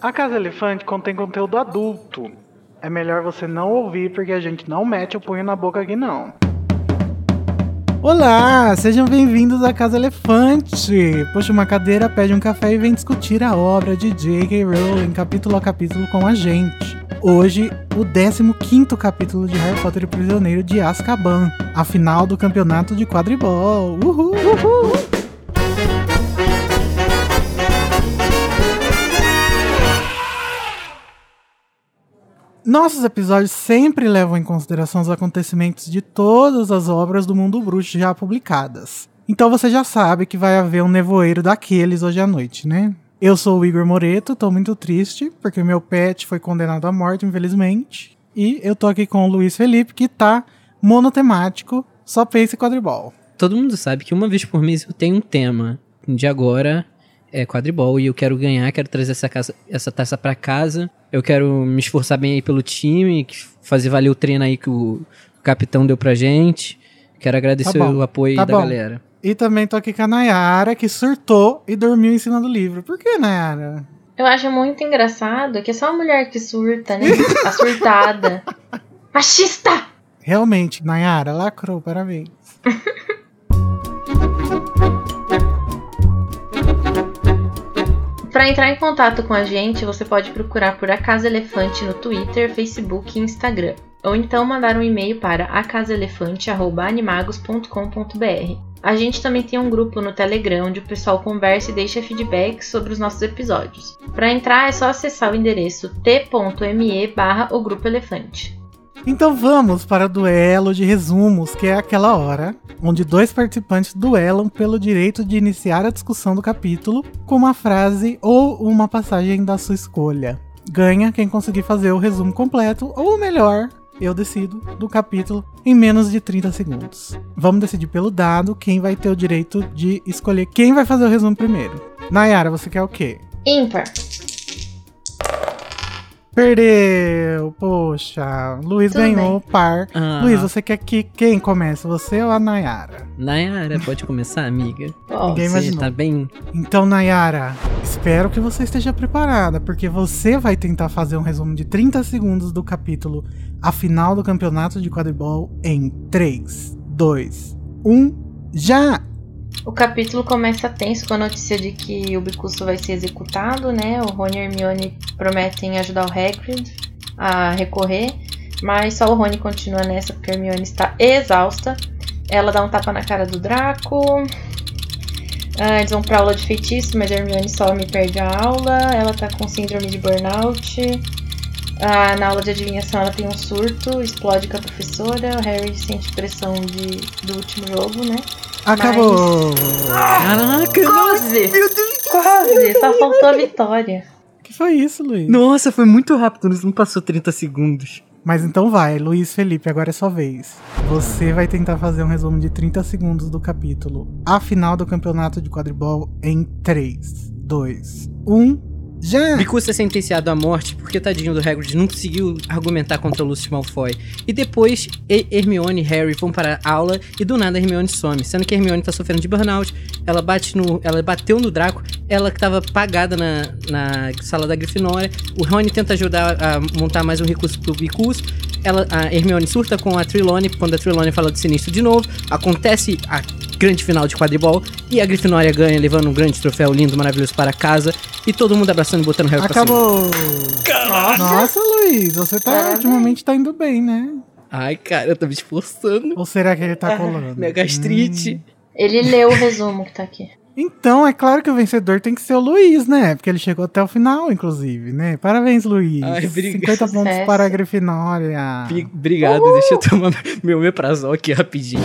A Casa Elefante contém conteúdo adulto. É melhor você não ouvir porque a gente não mete o punho na boca aqui não. Olá, sejam bem-vindos à Casa Elefante. Puxa uma cadeira, pede um café e vem discutir a obra de J.K. Rowling capítulo a capítulo com a gente. Hoje, o 15º capítulo de Harry Potter e o Prisioneiro de Azkaban, a final do campeonato de quadribol. Uhul! Uhul! Nossos episódios sempre levam em consideração os acontecimentos de todas as obras do mundo bruxo já publicadas. Então você já sabe que vai haver um nevoeiro daqueles hoje à noite, né? Eu sou o Igor Moreto, tô muito triste, porque meu pet foi condenado à morte, infelizmente. E eu tô aqui com o Luiz Felipe, que tá monotemático, só pensa em quadribol. Todo mundo sabe que uma vez por mês eu tenho um tema. De agora é quadribol e eu quero ganhar, quero trazer essa, casa, essa taça para casa. Eu quero me esforçar bem aí pelo time, fazer valer o treino aí que o capitão deu pra gente. Quero agradecer tá o apoio tá da bom. galera. E também tô aqui com a Nayara, que surtou e dormiu em cima do livro. Por que, Nayara? Eu acho muito engraçado que é só a mulher que surta, né? A surtada. Machista! Realmente, Nayara, lacrou, parabéns. Para entrar em contato com a gente, você pode procurar por A Casa Elefante no Twitter, Facebook e Instagram. Ou então mandar um e-mail para acasaelefante.animagos.com.br. A gente também tem um grupo no Telegram onde o pessoal conversa e deixa feedback sobre os nossos episódios. Para entrar é só acessar o endereço t.me barra o Grupo Elefante. Então vamos para o duelo de resumos, que é aquela hora onde dois participantes duelam pelo direito de iniciar a discussão do capítulo com uma frase ou uma passagem da sua escolha. Ganha quem conseguir fazer o resumo completo, ou melhor, eu decido, do capítulo em menos de 30 segundos. Vamos decidir pelo dado quem vai ter o direito de escolher quem vai fazer o resumo primeiro. Nayara, você quer o quê? Ímpar. Perdeu! Poxa, Luiz Tudo ganhou o par. Ah. Luiz, você quer que quem comece? Você ou a Nayara? Nayara, pode começar, amiga? Ninguém Você imaginou. tá bem? Então, Nayara, espero que você esteja preparada, porque você vai tentar fazer um resumo de 30 segundos do capítulo A Final do Campeonato de Quadribol em 3, 2, 1, já! O capítulo começa tenso com a notícia de que o Bicuço vai ser executado, né? O Rony e Hermione prometem ajudar o Hagrid a recorrer, mas só o Rony continua nessa porque a Hermione está exausta. Ela dá um tapa na cara do Draco. Ah, eles vão pra aula de feitiço, mas a Hermione some e perde a aula. Ela tá com síndrome de burnout. Ah, na aula de adivinhação ela tem um surto, explode com a professora. O Harry sente pressão de, do último jogo, né? Acabou! Caraca! Quase! Quase! Só faltou a vitória. que foi isso, Luiz? Nossa, foi muito rápido, não passou 30 segundos. Mas então vai, Luiz Felipe, agora é sua vez. Você vai tentar fazer um resumo de 30 segundos do capítulo A Final do Campeonato de Quadribol em 3, 2, 1, já! Bicuço é sentenciado à morte porque tadinho do Hagrid não conseguiu argumentar contra o Lucius Malfoy. E depois Hermione e Harry vão para a aula e do nada Hermione some, sendo que Hermione tá sofrendo de burnout. Ela bate no, ela bateu no Draco, ela que tava apagada na, na sala da Grifinória. O Rony tenta ajudar a montar mais um recurso pro Bicuço. Ela, a Hermione surta com a Trelawney quando a Trelawney fala de sinistro de novo. Acontece a grande final de quadribol e a Grifinória ganha, levando um grande troféu lindo, maravilhoso para casa. E todo mundo e botando cima. Acabou! Nossa, Luiz, você tá ultimamente tá indo bem, né? Ai, cara, eu tô me esforçando. Ou será que ele tá colando? Minha gastrite. Ele leu o resumo que tá aqui. Então, é claro que o vencedor tem que ser o Luiz, né? Porque ele chegou até o final, inclusive, né? Parabéns, Luiz. Ai, obrigado. 50 pontos Sucesso. para a Grifinória. Obrigado, deixa eu tomar meu meprazol aqui rapidinho.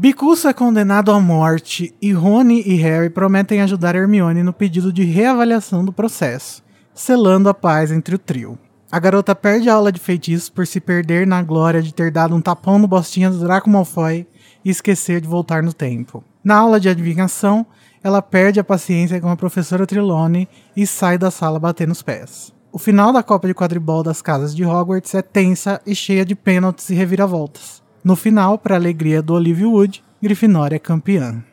Bicuço é condenado à morte e Rony e Harry prometem ajudar Hermione no pedido de reavaliação do processo, selando a paz entre o trio. A garota perde a aula de feitiços por se perder na glória de ter dado um tapão no bostinha do Draco Malfoy e esquecer de voltar no tempo. Na aula de adivinhação, ela perde a paciência com a professora Trelawney e sai da sala batendo os pés. O final da Copa de Quadribol das Casas de Hogwarts é tensa e cheia de pênaltis e reviravoltas. No final, para alegria do Olivia Wood, Grifinória é campeã.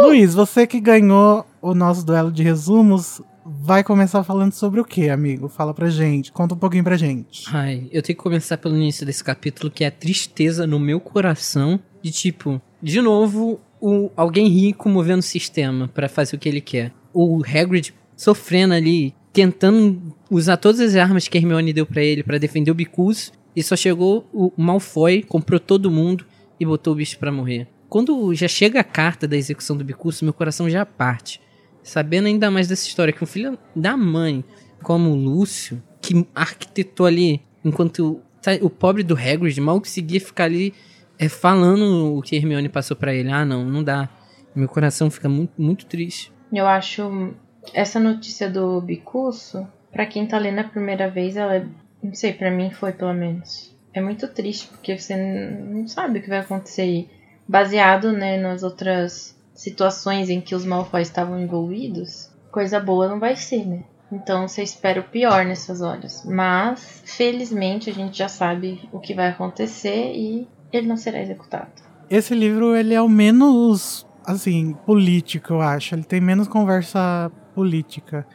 Luiz, você que ganhou o nosso duelo de resumos, vai começar falando sobre o que, amigo? Fala pra gente, conta um pouquinho pra gente. Ai, eu tenho que começar pelo início desse capítulo, que é a tristeza no meu coração de tipo, de novo, o, alguém rico movendo o sistema para fazer o que ele quer. O Hagrid sofrendo ali, tentando usar todas as armas que a Hermione deu para ele para defender o Bicus, e só chegou o Malfoy, comprou todo mundo e botou o bicho para morrer. Quando já chega a carta da execução do Bicus, meu coração já parte. Sabendo ainda mais dessa história, que um filho da mãe, como o Lúcio, que arquitetou ali, enquanto tá, o pobre do Hagrid mal conseguia ficar ali é, falando o que Hermione passou para ele. Ah, não, não dá. Meu coração fica muito, muito triste. Eu acho essa notícia do Bicuço, para quem tá lendo a primeira vez, ela é, não sei, para mim foi pelo menos. É muito triste porque você não sabe o que vai acontecer aí. Baseado, né, nas outras situações em que os Malfoy estavam envolvidos, coisa boa não vai ser, né? Então você espera o pior nessas horas. Mas, felizmente, a gente já sabe o que vai acontecer e ele não será executado. Esse livro, ele é o menos, assim, político, eu acho. Ele tem menos conversa política.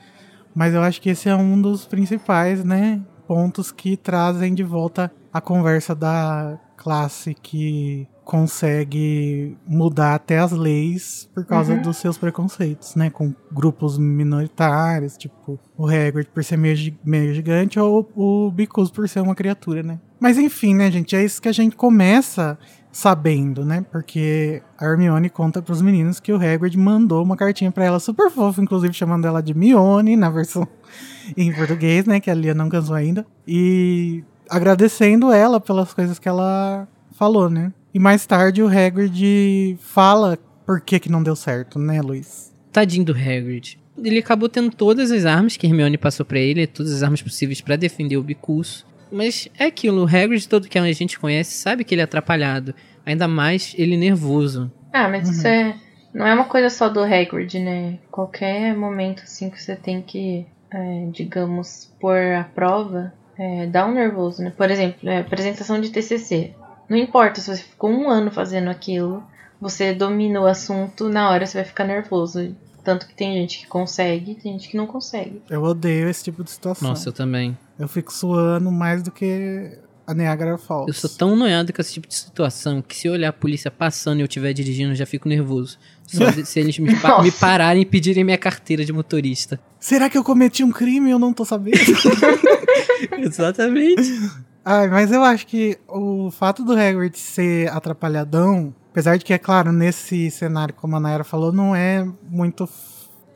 Mas eu acho que esse é um dos principais, né, pontos que trazem de volta a conversa da classe que consegue mudar até as leis por causa uhum. dos seus preconceitos, né? Com grupos minoritários, tipo o Hagrid por ser meio, meio gigante ou o Bicus por ser uma criatura, né? Mas enfim, né, gente? É isso que a gente começa sabendo, né? Porque a Hermione conta para os meninos que o Hagrid mandou uma cartinha para ela super fofa, inclusive chamando ela de Mione na versão em português, né? Que a Lia não cansou ainda. E agradecendo ela pelas coisas que ela falou, né? E mais tarde o Hagrid fala por que que não deu certo, né, Luiz? Tadinho do Hagrid. Ele acabou tendo todas as armas que Hermione passou para ele, todas as armas possíveis para defender o Bicurso. Mas é aquilo, o Hagrid, todo que a gente conhece, sabe que ele é atrapalhado. Ainda mais ele nervoso. Ah, mas uhum. isso é... Não é uma coisa só do Hagrid, né? Qualquer momento, assim, que você tem que, é, digamos, pôr a prova, é, dá um nervoso, né? Por exemplo, é, apresentação de TCC. Não importa se você ficou um ano fazendo aquilo, você domina o assunto, na hora você vai ficar nervoso. Tanto que tem gente que consegue, tem gente que não consegue. Eu odeio esse tipo de situação. Nossa, eu também. Eu fico suando mais do que a Niagara Falls. Eu sou tão noiado com esse tipo de situação que se eu olhar a polícia passando e eu estiver dirigindo, eu já fico nervoso. Só se eles me, pa me, pararem e pedirem minha carteira de motorista. Será que eu cometi um crime e eu não tô sabendo? Exatamente. Ai, mas eu acho que o fato do Hagrid ser atrapalhadão, apesar de que, é claro, nesse cenário, como a Nayara falou, não é muito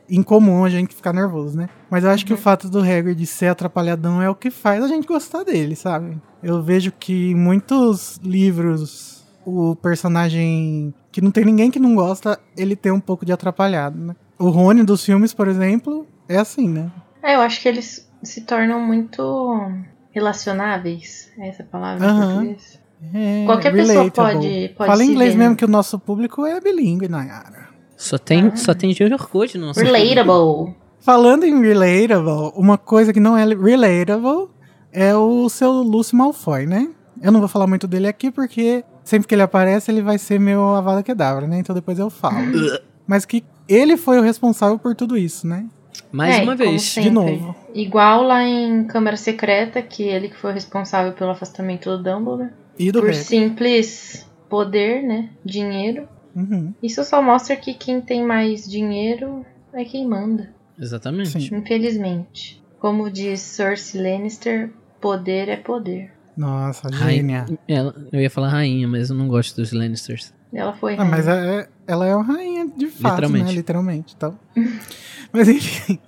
incomum a gente ficar nervoso, né? Mas eu acho uhum. que o uhum. fato do Hagrid ser atrapalhadão é o que faz a gente gostar dele, sabe? Eu vejo que em muitos livros o personagem que não tem ninguém que não gosta, ele tem um pouco de atrapalhado, né? O Rony dos filmes, por exemplo, é assim, né? É, eu acho que eles se tornam muito relacionáveis, é essa palavra português. É, Qualquer relatable. pessoa pode, pode Fala inglês ver. mesmo que o nosso público é bilíngue, Nayara. Só tem, ah. só tem Junior Code no nosso Relatable. Falando em relatable, uma coisa que não é relatable é o seu Lúcio Malfoy, né? Eu não vou falar muito dele aqui porque sempre que ele aparece ele vai ser meu Avada Kedavra, né? Então depois eu falo. Mas que ele foi o responsável por tudo isso, né? Mais é, uma vez, de novo. Igual lá em Câmara Secreta, que ele que foi responsável pelo afastamento do Dumbledore. E do Por Harry. simples poder, né? Dinheiro. Uhum. Isso só mostra que quem tem mais dinheiro é quem manda. Exatamente. Sim. Infelizmente. Como diz Cersei Lannister, poder é poder. Nossa, gênia. Ela, eu ia falar rainha, mas eu não gosto dos Lannisters. Ela foi rainha. Ah, mas é, ela é uma rainha de fato, Literalmente. né? Literalmente. Então. Mas enfim,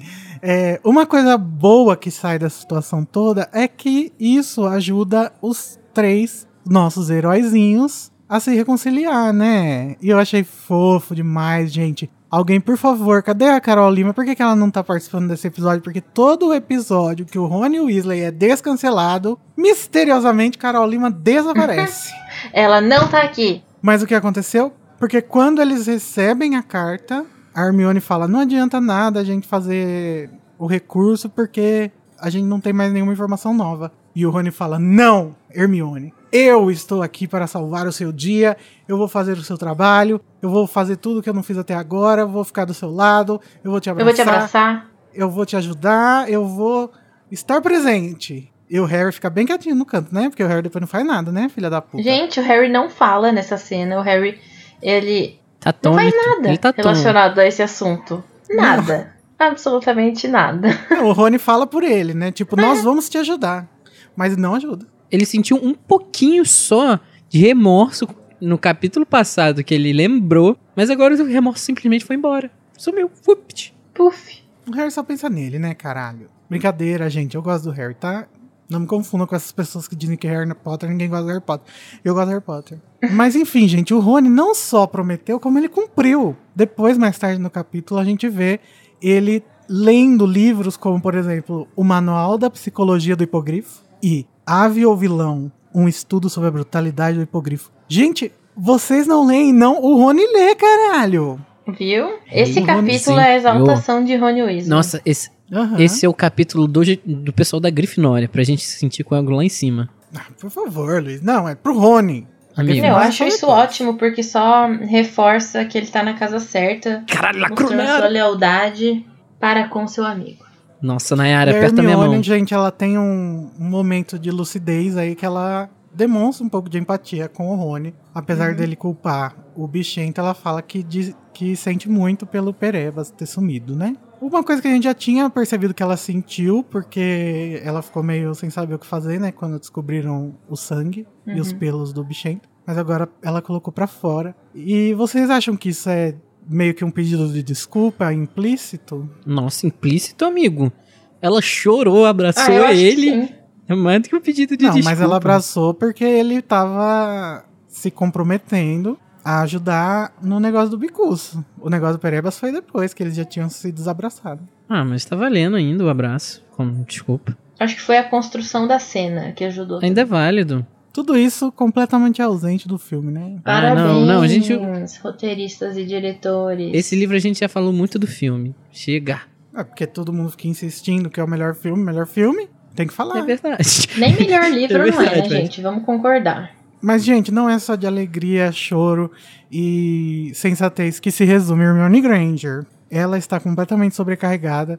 é, uma coisa boa que sai dessa situação toda é que isso ajuda os três nossos heróizinhos a se reconciliar, né? E eu achei fofo demais, gente. Alguém, por favor, cadê a Carol Lima? Por que, que ela não tá participando desse episódio? Porque todo episódio que o Rony Weasley é descancelado, misteriosamente Carol Lima desaparece. Ela não tá aqui. Mas o que aconteceu? Porque quando eles recebem a carta, a Hermione fala: não adianta nada a gente fazer o recurso porque a gente não tem mais nenhuma informação nova. E o Rony fala: não, Hermione, eu estou aqui para salvar o seu dia, eu vou fazer o seu trabalho, eu vou fazer tudo que eu não fiz até agora, eu vou ficar do seu lado, eu vou te Eu abraçar, vou te abraçar. eu vou te ajudar, eu vou estar presente. E o Harry fica bem quietinho no canto, né? Porque o Harry depois não faz nada, né, filha da puta? Gente, o Harry não fala nessa cena. O Harry, ele Tá não faz nada Ele tá relacionado a esse assunto. Nada. Absolutamente nada. O Rony fala por ele, né? Tipo, nós vamos te ajudar. Mas não ajuda. Ele sentiu um pouquinho só de remorso no capítulo passado que ele lembrou, mas agora o remorso simplesmente foi embora. Sumiu. Fupt. Puf. O Harry só pensa nele, né, caralho? Brincadeira, gente. Eu gosto do Harry, tá? Não me confunda com essas pessoas que dizem que Harry Potter ninguém gosta do Harry Potter. Eu gosto do Harry Potter. Mas enfim, gente, o Rony não só prometeu, como ele cumpriu. Depois, mais tarde no capítulo, a gente vê ele lendo livros como, por exemplo, O Manual da Psicologia do Hipogrifo e Ave ou Vilão, um estudo sobre a brutalidade do hipogrifo. Gente, vocês não leem, não? O Rony lê, caralho! Viu? Esse Rony, capítulo sim. é a exaltação de Rony Weasley. Nossa, esse, Aham. esse é o capítulo do, do pessoal da Grifinória, pra gente se sentir com algo lá em cima. Ah, por favor, Luiz. Não, é pro Rony. Amigo. Eu Mas acho isso ótimo, porque só reforça que ele tá na casa certa, Caralho, mostrando sua lealdade para com seu amigo. Nossa, Nayara, E a aperta minha mão. gente, ela tem um, um momento de lucidez aí que ela demonstra um pouco de empatia com o Rony. Apesar Uhum. dele culpar o bichento, ela fala que, diz- que sente muito pelo Perebas ter sumido, né? Uma coisa que a gente já tinha percebido que ela sentiu, porque ela ficou meio sem saber o que fazer, né? Quando descobriram o sangue e os Uhum. pelos do bichento. Mas agora ela colocou pra fora. E vocês acham que isso é meio que um pedido de desculpa implícito? Nossa, implícito, amigo. Ela chorou, abraçou Ah, ele. É mais do que um pedido de Não, desculpa. mas ela abraçou porque ele tava se comprometendo a ajudar no negócio do Bicuço. O negócio do Perebas foi depois que eles já tinham se desabraçado. Ah, mas tá valendo ainda o abraço. Como desculpa. Acho que foi a construção da cena que ajudou. Ainda é válido. Tudo isso completamente ausente do filme, né? Ah, Parabéns, não, não, a gente- roteiristas e diretores. Esse livro a gente já falou muito do filme. Chega. É porque todo mundo fica insistindo que é o melhor filme, melhor filme. Tem que falar. É verdade. Nem melhor livro É não é, né, verdade, gente? Vamos concordar. Mas, gente, não é só de alegria, choro e sensatez que se resume Hermione Granger. Ela está completamente sobrecarregada.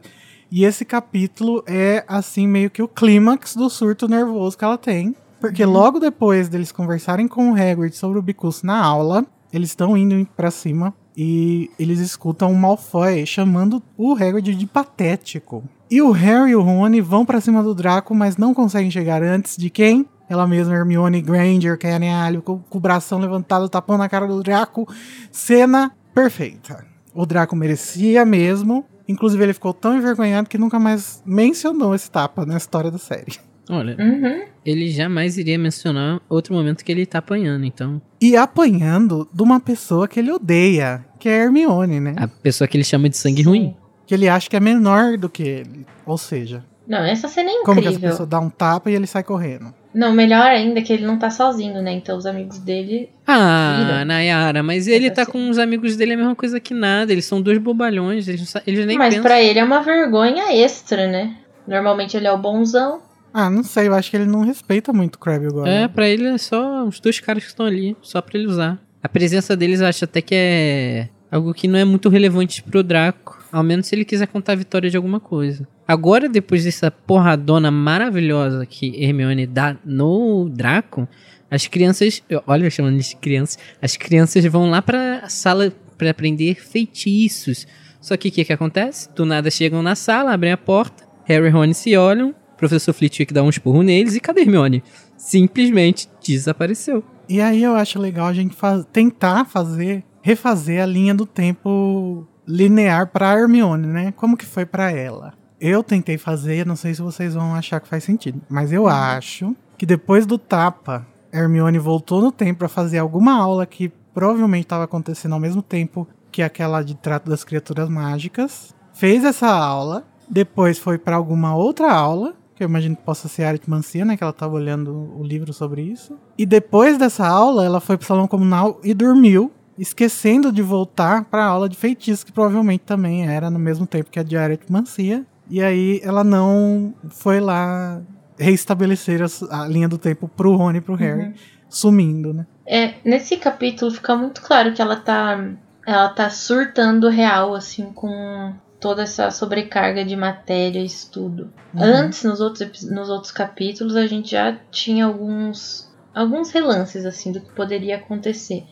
E esse capítulo é, assim, meio que o clímax do surto nervoso que ela tem. Porque logo depois deles conversarem com o Hagrid sobre o Bicus na aula, eles estão indo pra cima e eles escutam o Malfoy chamando o Hagrid de patético. E o Harry e o Rony vão pra cima do Draco, mas não conseguem chegar antes de quem? Ela mesma, Hermione Granger, Canalho, com, com o bração levantado, tapando a cara do Draco. Cena perfeita. O Draco merecia mesmo. Inclusive, ele ficou tão envergonhado que nunca mais mencionou esse tapa na história da série. Olha, Uhum. ele jamais iria mencionar outro momento que ele tá apanhando, então. E apanhando de uma pessoa que ele odeia, que é a Hermione, né? A pessoa que ele chama de sangue ruim. Que ele acha que é menor do que ele. Ou seja, Não, essa cena é como que essa incrível. pessoa dá um tapa e ele sai correndo. Não, melhor ainda é que ele não tá sozinho, né? Então os amigos dele. Ah, Vira. Nayara, mas ele tá com os amigos dele a mesma coisa que nada. Eles são dois bobalhões, eles, eles nem Mas pensam. pra ele é uma vergonha extra, né? Normalmente ele é o bonzão. Ah, não sei, eu acho que ele não respeita muito o Crabbe agora. É, pra ele é só os dois caras que estão ali, só pra ele usar. A presença deles eu acho até que é algo que não é muito relevante pro Draco. Ao menos se ele quiser contar a vitória de alguma coisa. Agora, depois dessa porradona maravilhosa que Hermione dá no Draco, as crianças. Olha, chamando de crianças. As crianças vão lá pra sala pra aprender feitiços. Só que o que, que acontece? Do nada chegam na sala, abrem a porta, Harry e Rony se olham, professor Flitwick dá um esporro neles e cadê Hermione? Simplesmente desapareceu. E aí eu acho legal a gente tentar fazer, refazer a linha do tempo linear pra Hermione, né? Como que foi pra ela? Eu tentei fazer, não sei se vocês vão achar que faz sentido, mas eu acho que depois do tapa, Hermione voltou no tempo pra fazer alguma aula que provavelmente estava acontecendo ao mesmo tempo que aquela de trato das criaturas mágicas. Fez essa aula, depois foi para alguma outra aula, que eu imagino que possa ser a aritmancia, né, que ela estava olhando o livro sobre isso. E depois dessa aula, ela foi pro salão comunal e dormiu, esquecendo de voltar para a aula de feitiço, que provavelmente também era no mesmo tempo que a de aritmancia. E aí ela não foi lá reestabelecer a, a linha do tempo pro Rony e pro Harry, sumindo, né? É, nesse capítulo fica muito claro que ela tá. Ela tá surtando real, assim, com toda essa sobrecarga de matéria e estudo. Uhum. Antes, nos outros, nos outros capítulos, a gente já tinha alguns. alguns relances, assim, do que poderia acontecer.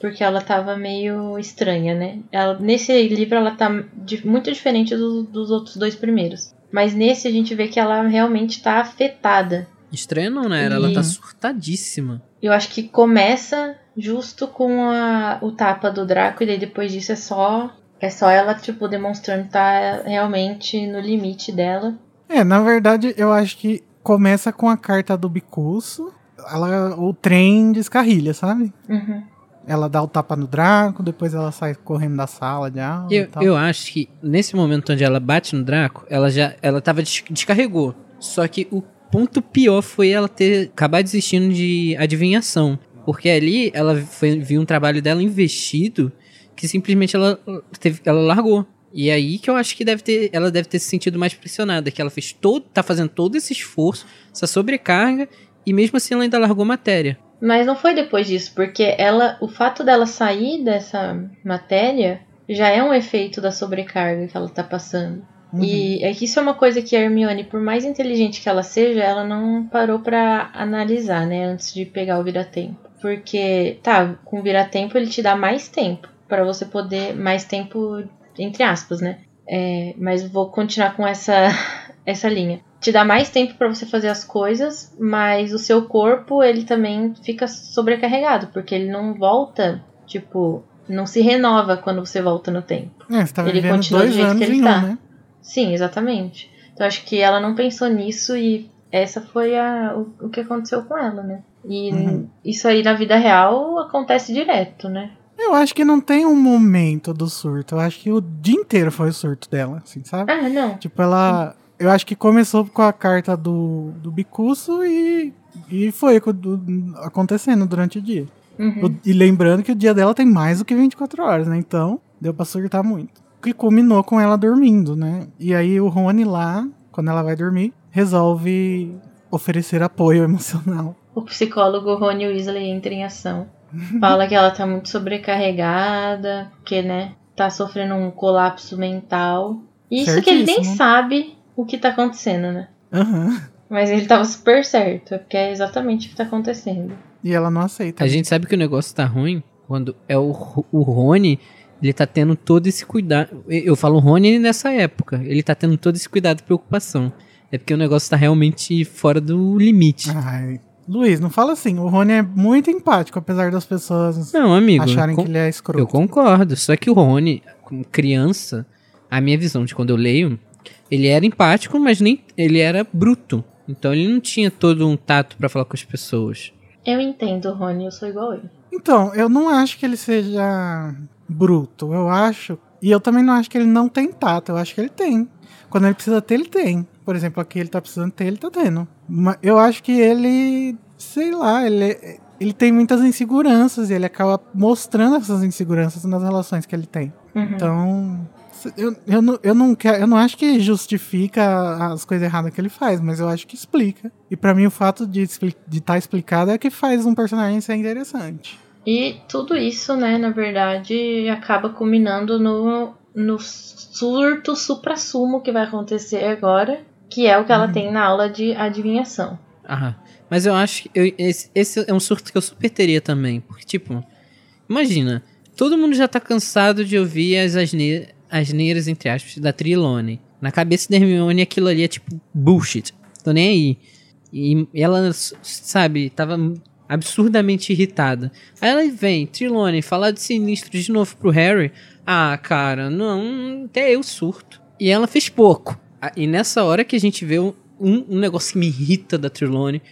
Porque ela tava meio estranha, né? Ela, nesse livro ela tá di- muito diferente do- dos outros dois primeiros. Mas nesse a gente vê que ela realmente tá afetada. Estranho não, né? Ela tá E- surtadíssima. Eu acho que começa justo com a, o tapa do Draco e daí depois disso é só é só ela tipo demonstrando que tá realmente no limite dela. É, na verdade, eu acho que começa com a carta do Bicurso, ela, o trem descarrilha, sabe? Uhum. Ela dá o tapa no Draco, depois ela sai correndo da sala de aula e Eu, tal. eu acho que nesse momento onde ela bate no Draco, ela já ela tava des- descarregou. Só que o ponto pior foi ela ter acabado desistindo de adivinhação. Porque ali ela foi, viu um trabalho dela investido que simplesmente ela, teve, ela largou. E aí que eu acho que deve ter, ela deve ter se sentido mais pressionada, que ela fez todo, tá fazendo todo esse esforço, essa sobrecarga, e mesmo assim ela ainda largou matéria. Mas não foi depois disso, porque ela, o fato dela sair dessa matéria já é um efeito da sobrecarga que ela tá passando. Uhum. E é que isso é uma coisa que a Hermione, por mais inteligente que ela seja, ela não parou pra analisar, né, antes de pegar o vira-tempo. Porque, tá, com o vira-tempo ele te dá mais tempo pra você poder mais tempo entre aspas, né? É, mas vou continuar com essa essa linha. Te dá mais tempo pra você fazer as coisas, mas o seu corpo ele também fica sobrecarregado, porque ele não volta, tipo, não se renova quando você volta no tempo. É, você tá ele continua do jeito que ele em um, tá. né? Sim, exatamente. Então acho que ela não pensou nisso e essa foi a, o, o que aconteceu com ela, né? E Uhum. isso aí na vida real acontece direto, né? Eu acho que não tem um momento do surto. Eu acho que o dia inteiro foi o surto dela, assim, sabe? Ah, não. Tipo, ela. Eu acho que começou com a carta do, do Bicuço e, e foi co- do- acontecendo durante o dia. Uhum. E lembrando que o dia dela tem mais do que 24 horas, né? Então, deu pra surtar muito. Que culminou com ela dormindo, né? E aí o Rony lá, quando ela vai dormir, resolve oferecer apoio emocional. O psicólogo Rony Weasley entra em ação. Fala que ela tá muito sobrecarregada, que, né, tá sofrendo um colapso mental. Isso que ele nem sabe o que tá acontecendo, né? Aham. Mas ele tava super certo, porque é exatamente o que tá acontecendo. E ela não aceita. A gente sabe que o negócio tá ruim quando é o, o Rony, ele tá tendo todo esse cuidado. Eu falo Rony nessa época, ele tá tendo todo esse cuidado e preocupação. É porque o negócio tá realmente fora do limite. Ai. Luiz, não fala assim. O Rony é muito empático, apesar das pessoas Não, amigo, acharem que ele é escroto. eu concordo. Só que o Rony, como criança, a minha visão de quando eu leio, ele era empático, mas nem ele era bruto. Então ele não tinha todo um tato pra falar com as pessoas. Eu entendo, Rony, eu sou igual a ele. Então, eu não acho que ele seja bruto. Eu acho. E eu também não acho que ele não tem tato. Eu acho que ele tem. Quando ele precisa ter, ele tem. Por exemplo, aqui ele tá precisando ter, ele tá tendo. Mas eu acho que ele. Sei lá, ele, ele tem muitas inseguranças e ele acaba mostrando essas inseguranças nas relações que ele tem. Uhum. Então. Eu, eu, não, eu, não quero, eu não acho que justifica as coisas erradas que ele faz, mas eu acho que explica. E pra mim o fato de estar explicado é que faz um personagem ser interessante. E tudo isso, né, na verdade, acaba culminando no, no surto supra-sumo que vai acontecer agora, que é o que ela tem na aula de adivinhação. Ah, mas eu acho que eu- esse, esse é um surto que eu super teria também. Porque, tipo, imagina, todo mundo já tá cansado de ouvir as asne- asneiras, entre aspas, da Trilone. Na cabeça da Hermione aquilo ali é tipo bullshit. Tô nem aí. E ela, sabe, tava absurdamente irritada. Aí ela vem, Trilone, falar de sinistro de novo pro Harry. Ah, cara, não, até eu surto. E ela fez pouco. E nessa hora que a gente vê um, um negócio que me irrita da Trelawney,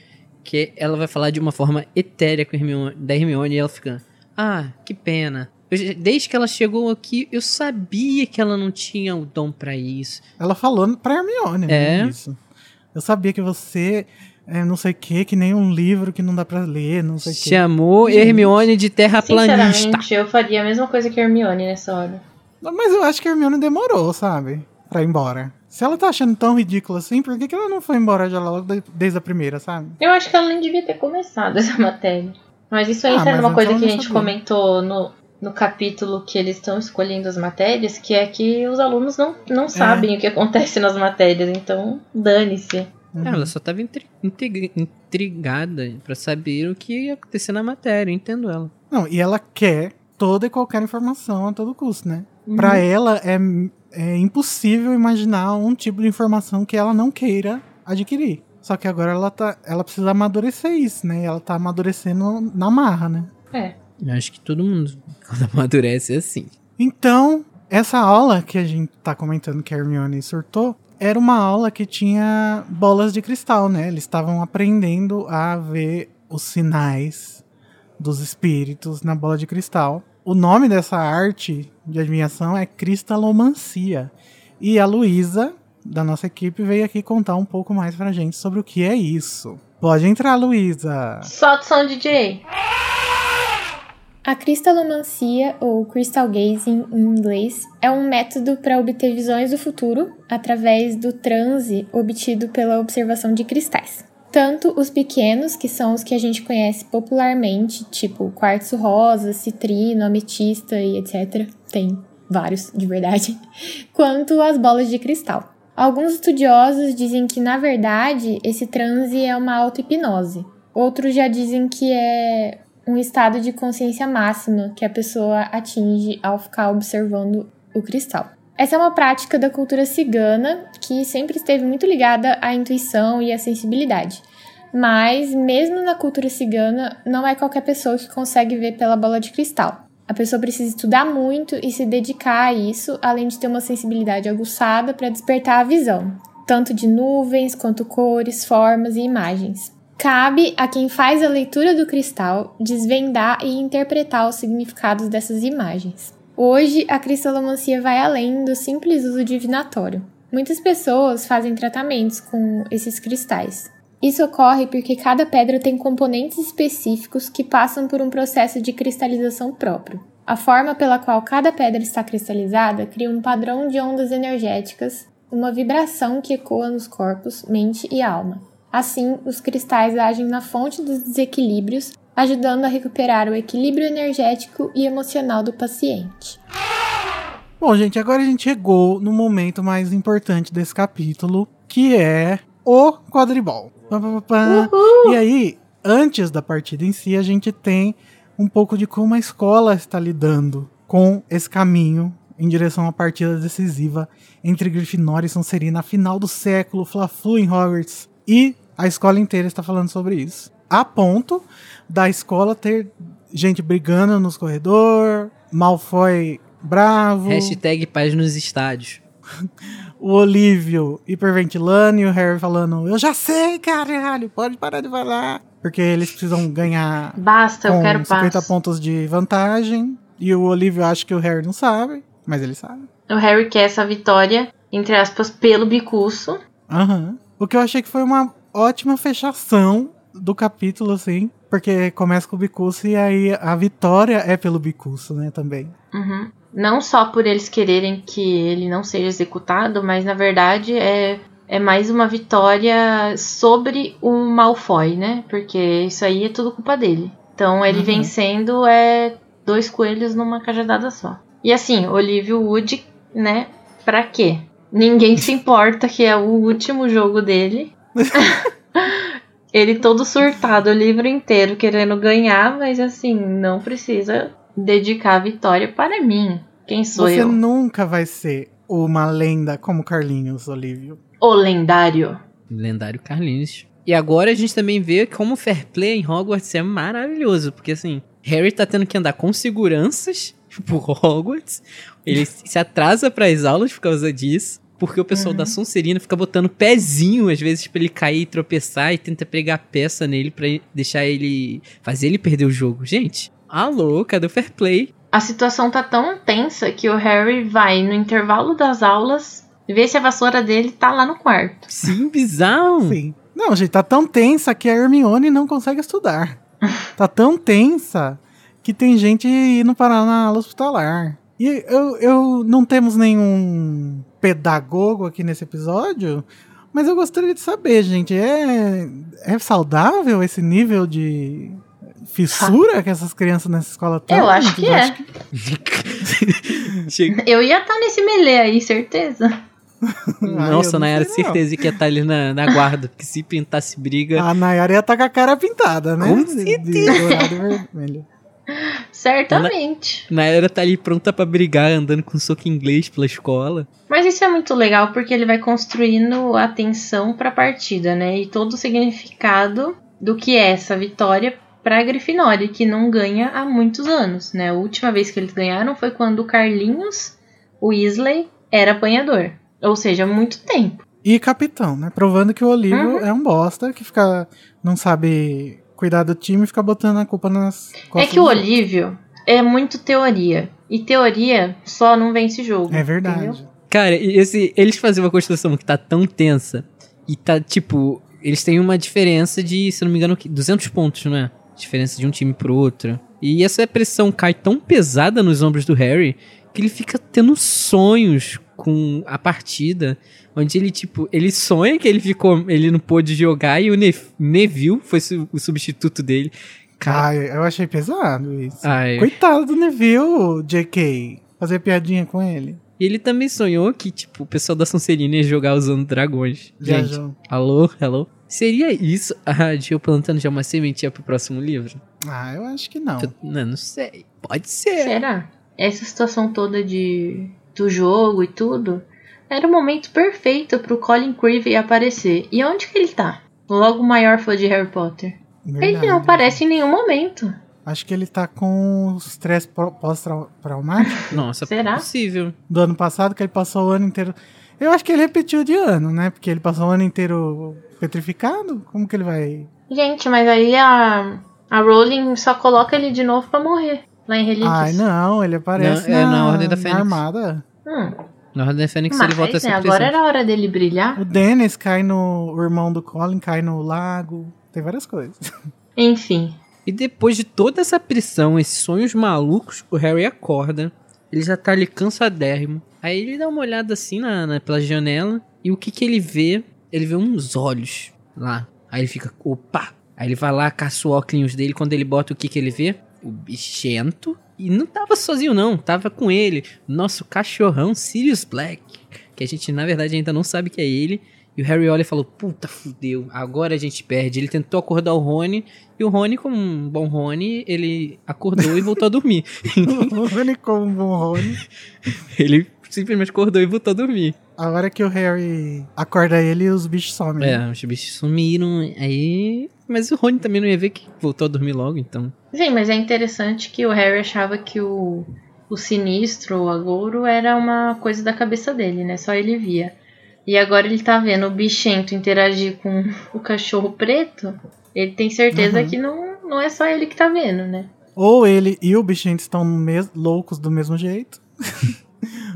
que ela vai falar de uma forma etérea com a Hermione, da Hermione e ela fica, ah, que pena. Eu- desde que ela chegou aqui, eu sabia que ela não tinha o dom pra isso. Ela falou pra Hermione, né? É. Isso. Eu sabia que você é não sei o que, que nem um livro que não dá pra ler, não sei o que. Chamou Gente. Hermione de terraplanista. Sinceramente, eu faria a mesma coisa que a Hermione nessa hora. Mas eu acho que a Hermione demorou, sabe? Pra ir embora. Se ela tá achando tão ridículo assim, por que, que ela não foi embora já logo de- desde a primeira, sabe? Eu acho que ela nem devia ter começado essa matéria. Mas isso Ah, entra numa antes coisa que a gente sabia. comentou no, no capítulo que eles estão escolhendo as matérias, que é que os alunos não, É. não sabem o que acontece nas matérias, então dane-se. Uhum. Ela só tava intri- integri- intrigada pra saber o que ia acontecer na matéria, eu entendo ela. Não, e ela quer toda e qualquer informação a todo custo, né? Uhum. Pra ela é, é impossível imaginar um tipo de informação que ela não queira adquirir. Só que agora ela tá, ela precisa amadurecer isso, né? E ela tá amadurecendo na marra, né? É. Eu acho que todo mundo, quando amadurece, é assim. Então, essa aula que a gente tá comentando que a Hermione surtou, era uma aula que tinha bolas de cristal, né? Eles estavam aprendendo a ver os sinais dos espíritos na bola de cristal. O nome dessa arte de adivinhação é cristalomancia. E a Luísa, da nossa equipe, veio aqui contar um pouco mais pra gente sobre o que é isso. Pode entrar, Luísa. Solta o som, DJ. A cristalomancia, ou crystal gazing em inglês, é um método para obter visões do futuro através do transe obtido pela observação de cristais. Tanto os pequenos, que são os que a gente conhece popularmente, tipo quartzo rosa, citrino, ametista e etc. Tem vários, de verdade. Quanto as bolas de cristal. Alguns estudiosos dizem que, na verdade, esse transe é uma auto-hipnose. Outros já dizem que é um estado de consciência máxima que a pessoa atinge ao ficar observando o cristal. Essa é uma prática da cultura cigana que sempre esteve muito ligada à intuição e à sensibilidade. Mas, mesmo na cultura cigana, não é qualquer pessoa que consegue ver pela bola de cristal. A pessoa precisa estudar muito e se dedicar a isso, além de ter uma sensibilidade aguçada para despertar a visão, tanto de nuvens quanto cores, formas e imagens. Cabe a quem faz a leitura do cristal desvendar e interpretar os significados dessas imagens. Hoje, a cristalomancia vai além do simples uso divinatório. Muitas pessoas fazem tratamentos com esses cristais. Isso ocorre porque cada pedra tem componentes específicos que passam por um processo de cristalização próprio. A forma pela qual cada pedra está cristalizada cria um padrão de ondas energéticas, uma vibração que ecoa nos corpos, mente e alma. Assim, os cristais agem na fonte dos desequilíbrios, ajudando a recuperar o equilíbrio energético e emocional do paciente. Bom, gente, agora a gente chegou no momento mais importante desse capítulo, que é o quadribol. Pá, pá, pá, pá. E aí, antes da partida em si, a gente tem um pouco de como a escola está lidando com esse caminho em direção à partida decisiva entre Grifinória e Sonserina, a final do século, Fla-Flu em Hogwarts. E a escola inteira está falando sobre isso. A ponto da escola ter gente brigando nos corredores, Malfoy bravo, Hashtag paz nos estádios. o Olívio hiperventilando e o Harry falando: Eu já sei, caralho, pode parar de falar. Porque eles precisam ganhar Basta, eu quero 50 paz. pontos de vantagem. E o Olívio acha que o Harry não sabe, mas ele sabe. O Harry quer essa vitória, entre aspas, pelo bicuço. Aham. O que eu achei que foi uma ótima fechação do capítulo, assim. Porque começa com o Bicurso e aí a vitória é pelo Bicurso, né, também. Uhum. Não só por eles quererem que ele não seja executado, mas na verdade é, é mais uma vitória sobre o Malfoy, né? Porque isso aí é tudo culpa dele. Então ele Uhum. vencendo é dois coelhos numa cajadada só. E assim, Olívio Wood, né? Pra quê? Ninguém se importa que é o último jogo dele. ele todo surtado o livro inteiro querendo ganhar, mas assim, não precisa dedicar a vitória para mim. Quem sou Você eu? nunca vai ser uma lenda como Carlinhos, Olívio. O lendário. Lendário Carlinhos. E agora a gente também vê como o fair play em Hogwarts é maravilhoso. Porque assim, Harry tá tendo que andar com seguranças por Hogwarts. Ele se atrasa para as aulas por causa disso. Porque o pessoal da Sonserina fica botando pezinho, às vezes, pra ele cair e tropeçar e tenta pregar peça nele pra deixar ele. fazer ele perder o jogo. Gente, alô, cadê o fair play? a situação tá tão tensa que o Harry vai no intervalo das aulas ver se a vassoura dele tá lá no quarto. Sim, bizarro. Sim. Não, gente, tá tão tensa que a Hermione não consegue estudar. tá tão tensa que tem gente indo parar na aula hospitalar. E eu, eu não temos nenhum pedagogo aqui nesse episódio, mas eu gostaria de saber, gente, é, é saudável esse nível de fissura que essas crianças nessa escola têm? Eu acho que é. Chega- Eu ia estar nesse melee aí, certeza. Nossa, eu não Nayara, sei, não. certeza que ia estar ali na, na guarda, porque se pintasse briga. A Nayara ia estar com a cara pintada, né? Com vermelho. Certamente. Nayara tá ali pronta pra brigar, andando com soco inglês pela escola. Mas isso é muito legal porque ele vai construindo a tensão pra partida, né? E todo o significado do que é essa vitória pra Grifinória, que não ganha há muitos anos, né? A última vez que eles ganharam foi quando o Carlinhos, o Weasley, era apanhador. Ou seja, há muito tempo. E capitão, né? Provando que o Olívio Uhum. é um bosta que fica. não sabe cuidar do time e fica botando a culpa nas é costas que o. Olívio é muito teoria. E teoria só não vence jogo. É verdade. entendeu? Cara, esse, eles fazem uma construção que tá tão tensa e tá, tipo, eles têm uma diferença de, se não me engano, que 200 pontos, não é? Diferença de um time pro outro. E essa pressão cai tão pesada nos ombros do Harry que ele fica tendo sonhos com a partida, onde ele, tipo, ele sonha que ele ficou, ele não pôde jogar e o Ne- Neville foi su- o substituto dele. Cara, Ai, eu achei pesado isso. ai. Coitado do Neville, JK. Fazer piadinha com ele. E ele também sonhou que, tipo, o pessoal da Sonserina ia jogar usando dragões. Gente, Viajou. Alô, hello? Seria isso a Jill plantando já uma sementinha pro próximo livro? Ah, eu acho que não. Eu- não, não sei. Pode ser. Será? Essa situação toda de do jogo e tudo era o momento perfeito pro Colin Creevy aparecer. E onde que ele tá? Logo o maior fã de Harry Potter. Ele Verdade. não aparece em nenhum momento. Acho que ele tá com estresse pro- pós-traumático Nossa, Será? possível. do ano passado, que ele passou o ano inteiro. Eu acho que ele repetiu de ano, né? Porque ele passou o ano inteiro petrificado. Como que ele vai. Gente, mas aí a, a Rowling só coloca ele de novo pra morrer. Lá em Relíquias. Ai, não, ele aparece Não, é na, na Ordem da na Fênix. armada. Hum, Na Ordem da Fênix mas, ele volta a ser né, presente. agora era a hora dele brilhar. O Dennis cai no. O irmão do Colin cai no lago. Tem várias coisas. Enfim. E depois de toda essa pressão, esses sonhos malucos, o Harry acorda. Ele já tá ali cansadérrimo. Aí ele dá uma olhada assim na, na- pela janela. E o que que ele vê? Ele vê uns olhos lá. Aí ele fica, opa! Aí ele vai lá, caça o óculos dele. Quando ele bota o que que ele vê? O bichento. E não tava sozinho não, tava com ele. Nosso cachorrão Sirius Black. Que a gente na verdade ainda não sabe que é ele. E o Harry olha e falou, puta fudeu, agora a gente perde. Ele tentou acordar o Rony. E o Rony, como um bom Rony, ele acordou e voltou a dormir. o Rony como um bom Rony. ele simplesmente acordou e voltou a dormir. A hora que o Harry acorda ele, os bichos somem. É, os bichos sumiram, aí... Mas o Rony também não ia ver que voltou a dormir logo, então... Sim, mas é interessante que o Harry achava que o, o sinistro, o agouro, era uma coisa da cabeça dele, né? Só ele via. E agora ele tá vendo o bichento interagir com o cachorro preto. Ele tem certeza Uhum. que não, não é só ele que tá vendo, né? Ou ele e o bichinho estão loucos do mesmo jeito.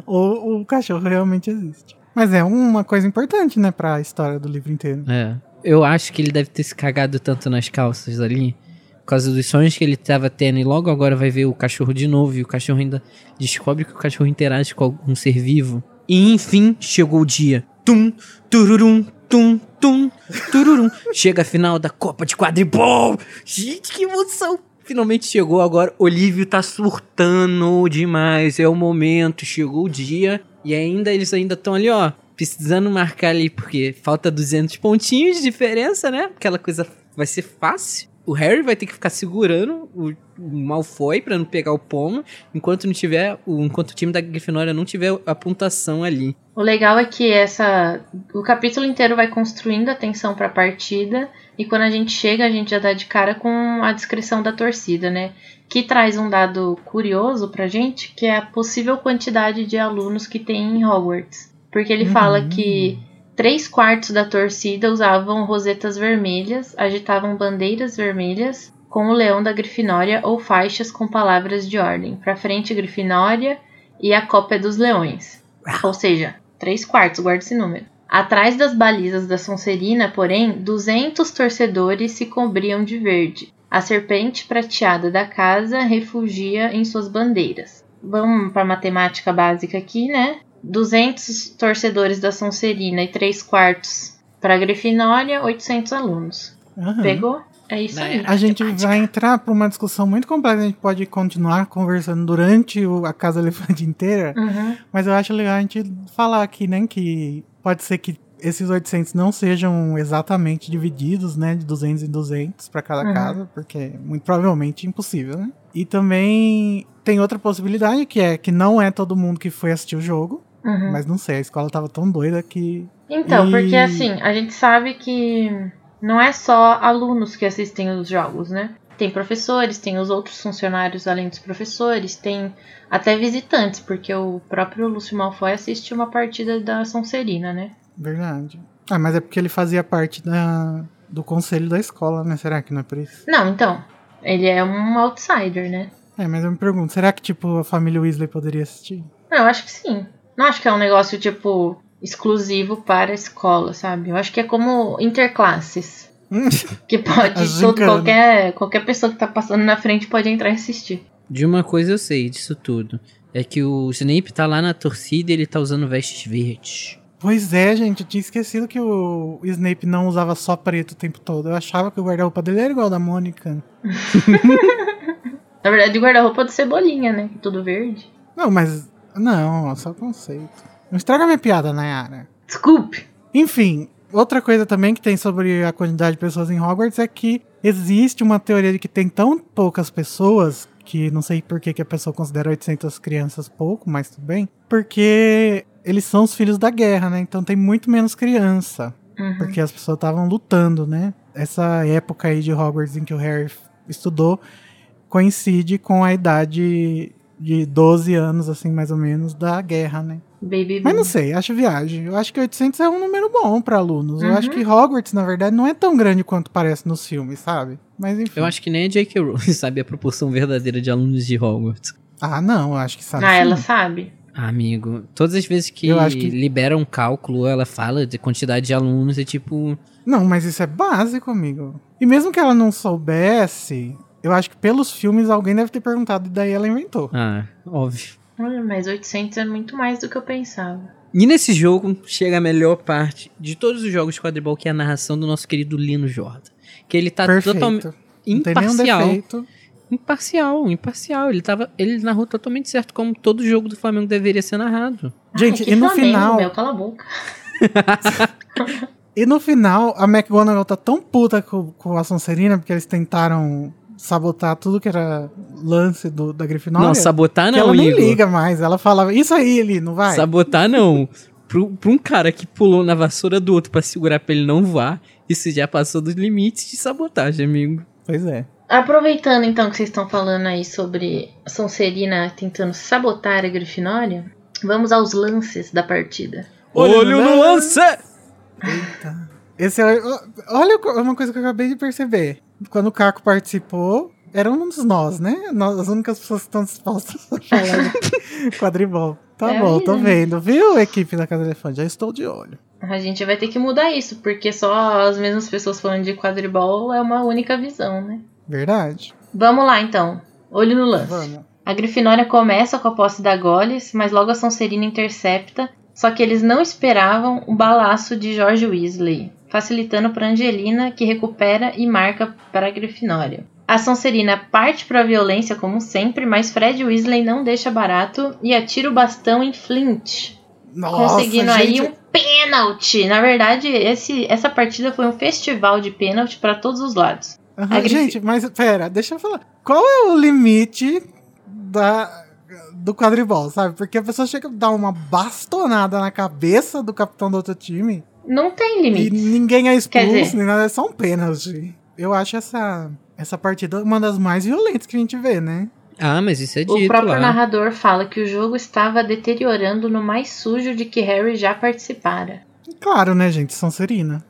ou o cachorro realmente existe. Mas é uma coisa importante, né, pra história do livro inteiro. É. Eu acho que ele deve ter se cagado tanto nas calças ali. Por causa dos sonhos que ele tava tendo. E logo agora vai ver o cachorro de novo. E o cachorro ainda descobre que o cachorro interage com algum ser vivo. E enfim, chegou o dia. Tum, tururum, tum, tum, tururum. Chega a final da Copa de Quadribol. Gente, que emoção. Finalmente chegou agora. Olívio tá surtando demais. É o momento. Chegou o dia. E ainda eles ainda estão ali, ó. Precisando marcar ali, porque falta 200 pontinhos de diferença, né? Aquela coisa vai ser fácil. O Harry vai ter que ficar segurando o, o Malfoy pra não pegar o pomo, enquanto não tiver, o, enquanto o time da Grifinória não tiver a pontuação ali. O legal é que essa o capítulo inteiro vai construindo a tensão pra partida e quando a gente chega a gente já dá de cara com a descrição da torcida, né? Que traz um dado curioso pra gente, que é a possível quantidade de alunos que tem em Hogwarts. Porque ele Uhum. fala que três quartos da torcida usavam rosetas vermelhas, agitavam bandeiras vermelhas com o leão da Grifinória ou faixas com palavras de ordem. Pra frente, Grifinória e a cópia dos leões. Ou seja, 3 quartos, guarda esse número. Atrás das balizas da Sonserina, porém, 200 torcedores se cobriam de verde. A serpente prateada da casa refugia em suas bandeiras. Vamos para matemática básica aqui, né? 200 torcedores da Sonserina e 3 quartos para Grifinória, 800 alunos. Aham. Pegou? É isso Né? aí. A gente vai entrar para uma discussão muito complexa. A gente pode continuar conversando durante o- a Casa Elefante inteira. Uhum. Mas eu acho legal a gente falar aqui, né? Que pode ser que esses 800 não sejam exatamente divididos, né? De 200 em 200 para cada Uhum. casa. Porque é muito provavelmente impossível, né? E também tem outra possibilidade, que é que não é todo mundo que foi assistir o jogo. Uhum. Mas não sei, a escola tava tão doida que... Então, E- porque assim, a gente sabe que não é só alunos que assistem os jogos, né? Tem professores, tem os outros funcionários além dos professores, tem até visitantes, porque o próprio Lúcio Malfoy assiste uma partida da Sonserina, né? Verdade. Ah, mas é porque ele fazia parte da, do conselho da escola, né? Será que não é por isso? Não, então, ele é um outsider, né? É, mas eu me pergunto, será que, tipo, a família Weasley poderia assistir? Não, eu acho que sim. Não acho que é um negócio, tipo, exclusivo para a escola, sabe? Eu acho que é como interclasses. Que pode, A todo, qualquer, qualquer pessoa que tá passando na frente pode entrar e assistir. De uma coisa eu sei disso tudo. É que o Snape tá lá na torcida e ele tá usando vestes verdes. Pois é, gente, eu tinha esquecido que o Snape não usava só preto o tempo todo. Eu achava que o guarda-roupa dele era igual ao da Mônica. Na verdade, o guarda-roupa do Cebolinha, né? Tudo verde. Não, mas. Não, é só conceito. Não estraga minha piada, Nayara. Desculpe. Enfim, outra coisa também que tem sobre a quantidade de pessoas em Hogwarts é que existe uma teoria de que tem tão poucas pessoas, que não sei por que, que a pessoa considera 800 crianças pouco, mas tudo bem, porque eles são os filhos da guerra, né? Então tem muito menos criança, Uhum. porque as pessoas estavam lutando, né? Essa época aí de Hogwarts em que o Harry estudou coincide com a idade de 12 anos, assim, mais ou menos, da guerra, né? Baby Mas não sei, acho viagem. Eu acho que 800 é um número bom pra alunos. Eu Uhum. acho que Hogwarts, na verdade, não é tão grande quanto parece nos filmes, sabe? Mas enfim. Eu acho que nem a J.K. Rowling sabe a proporção verdadeira de alunos de Hogwarts. Ah, não, eu acho que sabe. Ah, sim. ela sabe. Ah, amigo, todas as vezes que, Eu acho que- libera um cálculo, ela fala de quantidade de alunos e tipo. Não, mas isso é básico, amigo. E mesmo que ela não soubesse, eu acho que pelos filmes alguém deve ter perguntado e daí ela inventou. Ah, óbvio. Olha, mas 800 é muito mais do que eu pensava. E nesse jogo chega a melhor parte de todos os jogos de quadribol, que é a narração do nosso querido Lino Jordan. Que ele tá Perfeito. totalmente imparcial. Imparcial, imparcial. Ele, tava, ele narrou totalmente certo, como todo jogo do Flamengo deveria ser narrado. Gente, Ai, que e no Flamengo, final. Meu, cala a boca. E no final, a McGonagall tá tão puta com, com a Sonserina, porque eles tentaram sabotar tudo que era lance do, da Grifinória. não, sabotar que não, ela nem Igor. liga mais. Ela falava, isso aí, Eli, não vai? Sabotar não. Pro, pra um cara que pulou na vassoura do outro pra segurar pra ele não voar, isso já passou dos limites de sabotagem, amigo. Pois é. Aproveitando então que vocês estão falando aí sobre a Sonserina tentando sabotar a Grifinória, vamos aos lances da partida. Olho no lance! Eita. Esse é, olha uma coisa que eu acabei de perceber. Quando o Caco participou, éramos nós, né? Nós, as únicas pessoas que estão dispostas a falar de quadribol. Tá É bom, tô né? vendo. Viu, equipe da Casa Elefante? Já estou de olho. A gente vai ter que mudar isso, porque só as mesmas pessoas falando de quadribol é uma única visão, né? Verdade. Vamos lá então. Olho no lance. Vamos. A Grifinória começa com a posse da Goles, mas logo a Sonserina intercepta, só que eles não esperavam o balaço de George Weasley, facilitando para Angelina, que recupera e marca para a Grifinória. A Sonserina parte para a violência como sempre, mas Fred Weasley não deixa barato e atira o bastão em Flint, Nossa, conseguindo aí gente, um pênalti. Na verdade, esse, essa partida foi um festival de pênalti para todos os lados. Grif- Gente, mas pera, deixa eu falar. Qual é o limite da, do quadribol, sabe? Porque a pessoa chega a dar uma bastonada na cabeça do capitão do outro time Não tem e limites. ninguém é expulso, dizer- nem nada, é só um pênalti. Eu acho essa, essa partida uma das mais violentas que a gente vê, né? Ah, mas isso é dito O próprio lá. narrador fala que o jogo estava deteriorando no mais sujo de que Harry já participara. Claro, né, gente? Sonserina.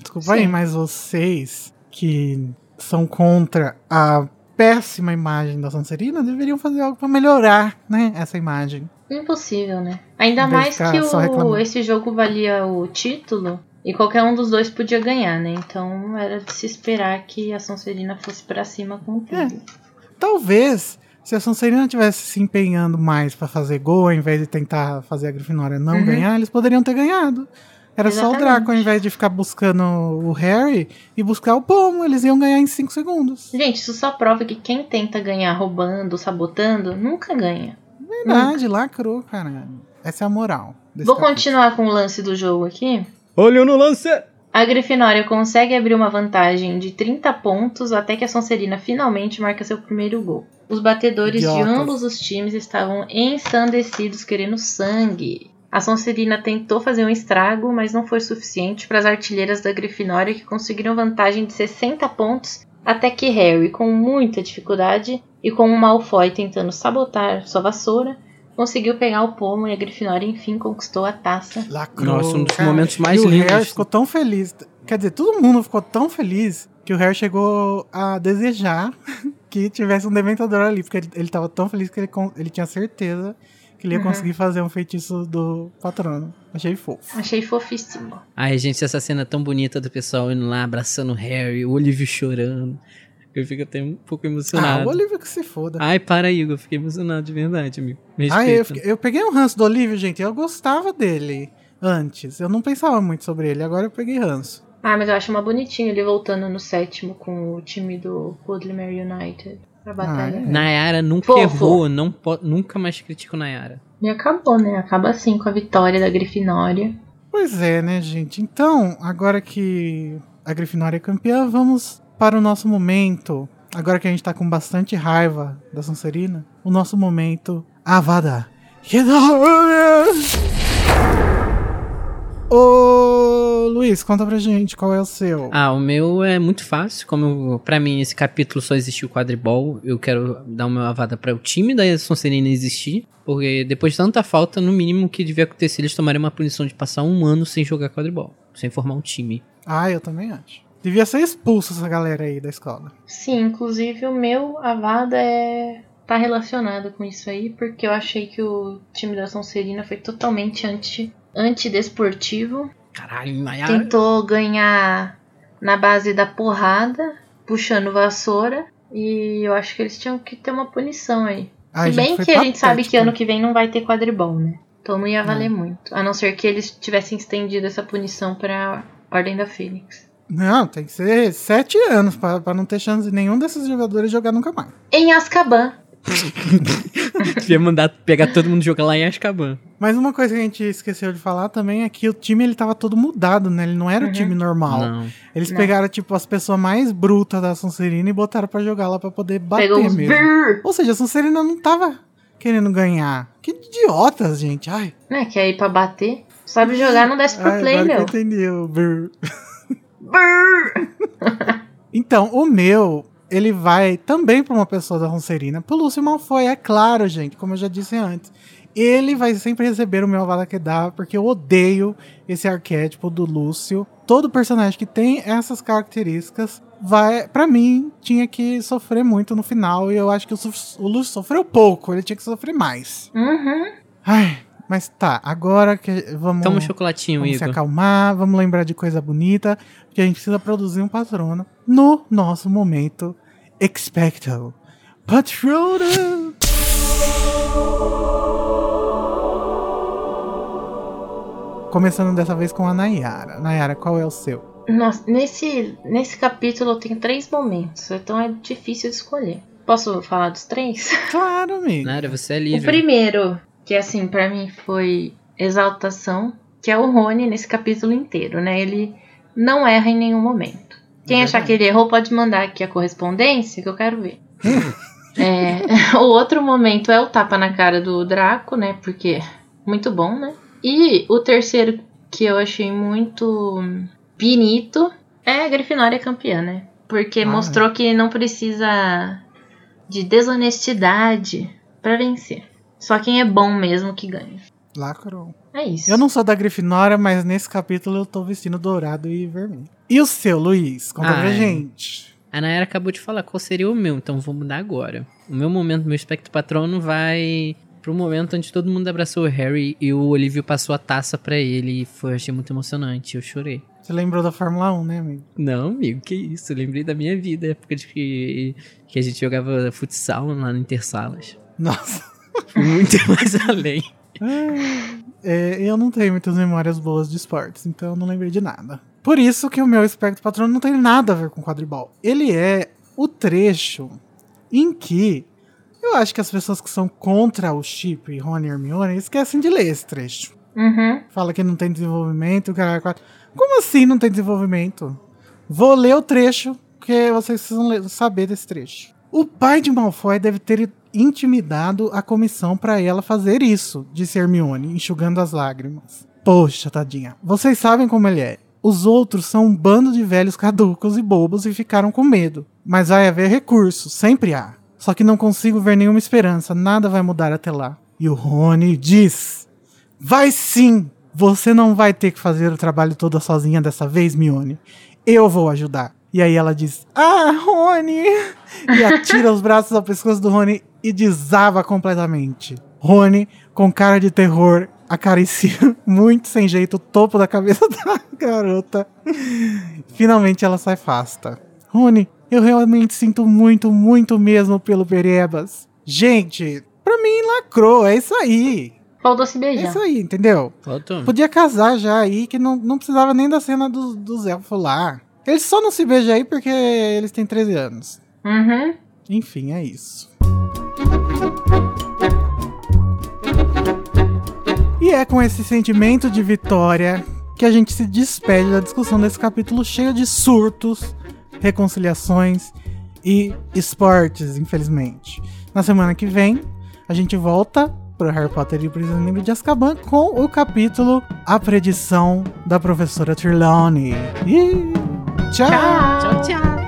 Desculpa aí, Sim. mas vocês que são contra a péssima imagem da Sonserina deveriam fazer algo pra melhorar, né, essa imagem. Impossível, né? Ainda mais que o, esse jogo valia o título e qualquer um dos dois podia ganhar, né? Então era de se esperar que a Sonserina fosse pra cima com tudo. É. Talvez, se a Sonserina tivesse se empenhando mais pra fazer gol, ao invés de tentar fazer a Grifinória não Uhum. ganhar, eles poderiam ter ganhado. Era só o Exatamente. Draco, ao invés de ficar buscando o Harry e buscar o pomo, eles iam ganhar em 5 segundos. Gente, isso só prova que quem tenta ganhar roubando, sabotando, nunca ganha. Verdade, lacrou, caralho. Essa é a moral. desse Vou capítulo. continuar com o lance do jogo aqui. Olho no lance! A Grifinória consegue abrir uma vantagem de 30 pontos até que a Sonserina finalmente marca seu primeiro gol. Os batedores de Idiotas. ambos os times estavam ensandecidos querendo sangue. A Sonserina tentou fazer um estrago, mas não foi suficiente para as artilheiras da Grifinória que conseguiram vantagem de 60 pontos até que Harry, com muita dificuldade e com um Malfoy tentando sabotar sua vassoura, conseguiu pegar o pomo e a Grifinória enfim conquistou a taça. Lacrou. Nossa, um dos cara. momentos mais e o lindos. Harry ficou tão feliz. Quer dizer, todo mundo ficou tão feliz que o Harry chegou a desejar que tivesse um Dementador ali. Porque ele, ele tava tão feliz que ele, ele tinha certeza que ele ia Uhum. conseguir fazer um feitiço do patrono. Achei fofo. Achei fofíssimo. Ai, gente, essa cena tão bonita do pessoal indo lá, abraçando o Harry, o Olívio chorando. Eu fico até um pouco Ah, emocionado. o Olívio que se foda. Ai, para, Igor. Eu fiquei emocionado de verdade, amigo. Me Ah, eu, fiquei- eu peguei um ranço do Olívio, gente. Eu gostava dele antes. Eu não pensava muito sobre ele. Agora eu peguei ranço. Ah, mas eu acho uma bonitinho ele voltando no sétimo com o time do Woodlemere United pra batalha. é. Nayara nunca Fofo. errou, não nunca mais critico Nayara. E acabou, né? Acaba assim com a vitória da Grifinória. Pois é, né, gente? Então, agora que a Grifinória é campeã, vamos para o nosso momento. Agora que a gente tá com bastante raiva da Sonserina, o nosso momento Avada Kedavra! Ô, Luiz, conta pra gente qual é o seu. Ah, o meu é muito fácil. Como eu, pra mim esse capítulo só existiu o quadribol, eu quero dar uma avada para o time da Sonserina existir. Porque depois de tanta falta, no mínimo o que devia acontecer, eles tomariam uma punição de passar um ano sem jogar quadribol, sem formar um time. Ah, eu também acho. Devia ser expulso essa galera aí da escola. Sim, inclusive o meu Avada é tá relacionado com isso aí, porque eu achei que o time da Sonserina foi totalmente anti antidesportivo. Caralho, Nayara. Tentou ganhar na base da porrada, puxando vassoura, e eu acho que eles tinham que ter uma punição aí. Ai, Se bem que a gente sabe que ano que vem não vai ter quadribol, né? Então não ia valer Não. muito. A não ser que eles tivessem estendido essa punição pra Ordem da Fênix. Não, tem que ser sete anos pra, pra não ter chance de nenhum desses jogadores jogar nunca mais. Em Azkaban. Devia mandar pegar todo mundo e jogar lá em Azkaban. Mas uma coisa que a gente esqueceu de falar também é que o time ele tava todo mudado, né? Ele não era o Uhum. time normal. Não. Eles Não. pegaram, tipo, as pessoas mais brutas da Sonserina e botaram pra jogar lá pra poder bater Pegou mesmo. brrr. Ou seja, a Sonserina não tava querendo ganhar. Que idiotas, gente. Ai, Né, que aí pra bater. Sabe jogar, não desce pro ai play, meu. entendi o brrr. Brrr. Então, o meu, ele vai também pra uma pessoa da Sonserina. Pro Lúcio Malfoy, é claro, gente, como eu já disse antes. Ele vai sempre receber o meu Avada Kedavra, porque eu odeio esse arquétipo do Lúcio. Todo personagem que tem essas características vai, para mim, tinha que sofrer muito no final. E eu acho que o, o Lúcio sofreu pouco, ele tinha que sofrer mais. Uhum. Ai, mas tá, agora que vamos, Toma um chocolatinho, vamos se Igor. acalmar, vamos lembrar de coisa bonita, porque a gente precisa produzir um patrono no nosso momento Expecto Patronum. Começando dessa vez com a Nayara. Nayara, qual é o seu? Nossa, nesse, nesse capítulo eu tenho três momentos, então é difícil de escolher. Posso falar dos três? Claro, amigo. Nara, você é O livre. primeiro, que assim, pra mim foi exaltação, que é o Rony nesse capítulo inteiro, né? Ele não erra em nenhum momento. Quem É achar verdade. que ele errou pode mandar aqui a correspondência que eu quero ver. É, o outro momento é o tapa na cara do Draco, né? Porque muito bom, né? E o terceiro que eu achei muito bonito é a Grifinória campeã, né? Porque Ah, mostrou que não precisa de desonestidade pra vencer. Só quem é bom mesmo que ganha. Lacrou. É isso. Eu não sou da Grifinória, mas nesse capítulo eu tô vestindo dourado e vermelho. E o seu, Luiz? Conta pra Ai. gente. A Nayara acabou de falar qual seria o meu, então vou mudar agora. O meu momento, meu espectro patrono vai pro momento onde todo mundo abraçou o Harry e o Olívio passou a taça para ele e foi, achei muito emocionante, eu chorei. Você lembrou da Fórmula 1, né, amigo? Não, amigo, que isso, eu lembrei da minha vida, época de que, que a gente jogava futsal lá no Intersalas. Nossa. Muito mais além. É, eu não tenho muitas memórias boas de esportes, então eu não lembrei de nada. Por isso que o meu espectro patrono não tem nada a ver com quadribol. Ele é o trecho em que eu acho que as pessoas que são contra o Chip e Rony e Hermione esquecem de ler esse trecho. Uhum. Fala que não tem desenvolvimento, caralho, quatro. Como assim não tem desenvolvimento? Vou ler o trecho, porque vocês precisam ler- saber desse trecho. O pai de Malfoy deve ter intimidado a comissão para ela fazer isso, disse Hermione, enxugando as lágrimas. Poxa, tadinha. Vocês sabem como ele é. Os outros são um bando de velhos caducos e bobos e ficaram com medo. Mas vai haver recursos, sempre há. Só que não consigo ver nenhuma esperança, nada vai mudar até lá. E o Rony diz: Vai sim! Você não vai ter que fazer o trabalho todo sozinha dessa vez, Mione. Eu vou ajudar. E aí ela diz: Ah, Rony! E atira os braços ao pescoço do Rony e desaba completamente. Rony, com cara de terror, acaricia muito sem jeito o topo da cabeça da garota. Finalmente ela sai fasta. Rony, eu realmente sinto muito, muito mesmo pelo Perebas. Gente, pra mim lacrou, é isso aí. Faltou se É beijar. isso aí, entendeu? Faltou. Podia casar já aí, que não, não precisava nem da cena dos dos elfos lá. Eles só não se beijam aí porque eles têm 13 anos. Uhum. Enfim, é isso. E é com esse sentimento de vitória que a gente se despede da discussão desse capítulo cheio de surtos, reconciliações e esportes, infelizmente. Na semana que vem, a gente volta para Harry Potter e o Prisioneiro de Azkaban com o capítulo A Predição da Professora Trelawney. E tchau. Tchau, tchau.